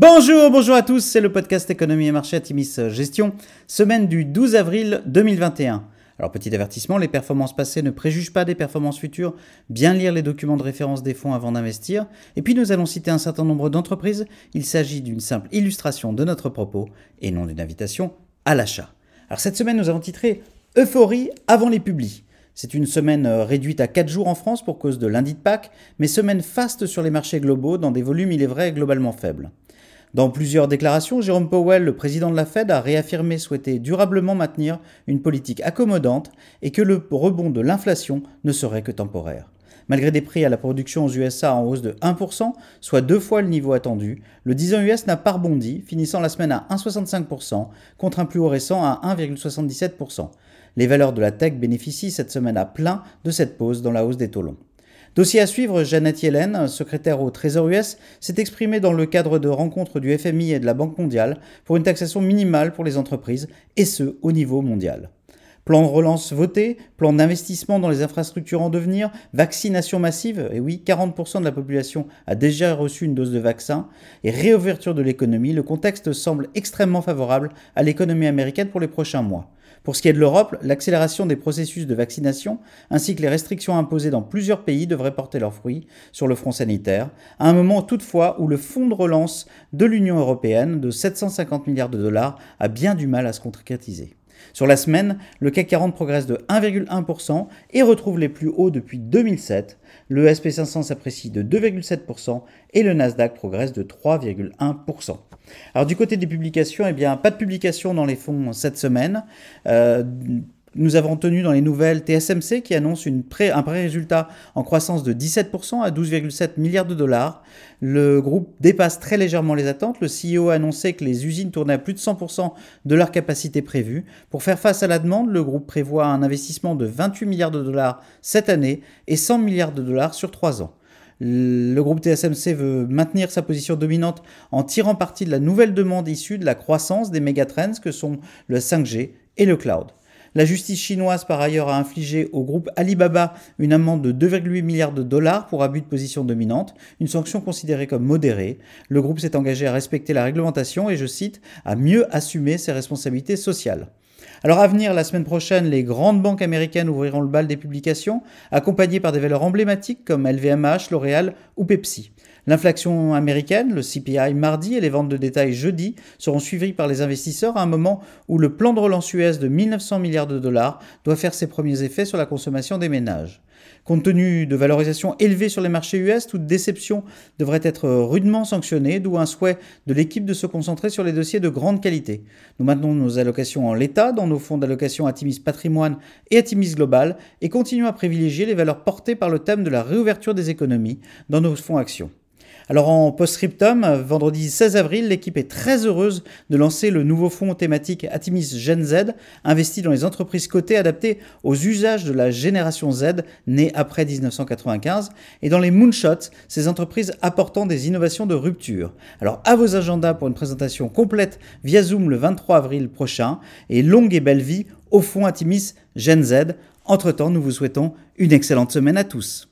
Bonjour, bonjour à tous, c'est le podcast Économie et Marché Atimis Gestion, semaine du 12 avril 2021. Alors petit avertissement, les performances passées ne préjugent pas des performances futures, bien lire les documents de référence des fonds avant d'investir, et puis nous allons citer un certain nombre d'entreprises, il s'agit d'une simple illustration de notre propos et non d'une invitation à l'achat. Alors cette semaine nous avons titré Euphorie avant les publis. C'est une semaine euh, réduite à 4 jours en France pour cause de lundi de Pâques, mais semaine faste sur les marchés globaux dans des volumes, il est vrai, globalement faibles. Dans plusieurs déclarations, Jérôme Powell, le président de la Fed, a réaffirmé souhaiter durablement maintenir une politique accommodante et que le rebond de l'inflation ne serait que temporaire. Malgré des prix à la production aux USA en hausse de 1%, soit deux fois le niveau attendu, le 10 ans US n'a pas rebondi, finissant la semaine à 1,65% contre un plus haut récent à 1,77%. Les valeurs de la tech bénéficient cette semaine à plein de cette pause dans la hausse des taux longs. Dossier à suivre, Janet Yellen, secrétaire au Trésor US, s'est exprimée dans le cadre de rencontres du FMI et de la Banque mondiale pour une taxation minimale pour les entreprises, et ce, au niveau mondial. Plan de relance voté, plan d'investissement dans les infrastructures en devenir, vaccination massive, et oui, 40% de la population a déjà reçu une dose de vaccin, et réouverture de l'économie, le contexte semble extrêmement favorable à l'économie américaine pour les prochains mois. Pour ce qui est de l'Europe, l'accélération des processus de vaccination ainsi que les restrictions imposées dans plusieurs pays devraient porter leurs fruits sur le front sanitaire, à un moment toutefois où le fonds de relance de l'Union européenne de 750 milliards de dollars a bien du mal à se concrétiser. Sur la semaine, le CAC 40 progresse de 1,1% et retrouve les plus hauts depuis 2007. Le SP500 s'apprécie de 2,7% et le Nasdaq progresse de 3,1%. Alors du côté des publications, eh bien pas de publication dans les fonds cette semaine. Euh, nous avons tenu dans les nouvelles TSMC qui annonce un pré-résultat en croissance de 17% à 12,7 milliards de dollars. Le groupe dépasse très légèrement les attentes. Le CEO a annoncé que les usines tournaient à plus de 100% de leur capacité prévue. Pour faire face à la demande, le groupe prévoit un investissement de 28 milliards de dollars cette année et 100 milliards de dollars sur 3 ans. Le groupe TSMC veut maintenir sa position dominante en tirant parti de la nouvelle demande issue de la croissance des mégatrends que sont le 5G et le cloud. La justice chinoise, par ailleurs, a infligé au groupe Alibaba une amende de 2,8 milliards de dollars pour abus de position dominante, une sanction considérée comme modérée. Le groupe s'est engagé à respecter la réglementation et, je cite, à mieux assumer ses responsabilités sociales. Alors à venir, la semaine prochaine, les grandes banques américaines ouvriront le bal des publications, accompagnées par des valeurs emblématiques comme LVMH, L'Oréal ou Pepsi. L'inflation américaine, le CPI mardi et les ventes de détail jeudi seront suivies par les investisseurs à un moment où le plan de relance US de 1900 milliards de dollars doit faire ses premiers effets sur la consommation des ménages. Compte tenu de valorisations élevées sur les marchés US, toute déception devrait être rudement sanctionnée, d'où un souhait de l'équipe de se concentrer sur les dossiers de grande qualité. Nous maintenons nos allocations en l'état dans nos fonds d'allocation Atimis Patrimoine et Atimis Global et continuons à privilégier les valeurs portées par le thème de la réouverture des économies dans nos fonds actions. Alors en post-scriptum, vendredi 16 avril, l'équipe est très heureuse de lancer le nouveau fonds thématique Atimis Gen Z, investi dans les entreprises cotées adaptées aux usages de la génération Z née après 1995, et dans les moonshots, ces entreprises apportant des innovations de rupture. Alors à vos agendas pour une présentation complète via Zoom le 23 avril prochain, et longue et belle vie au fond Atimis Gen Z. Entre-temps, nous vous souhaitons une excellente semaine à tous.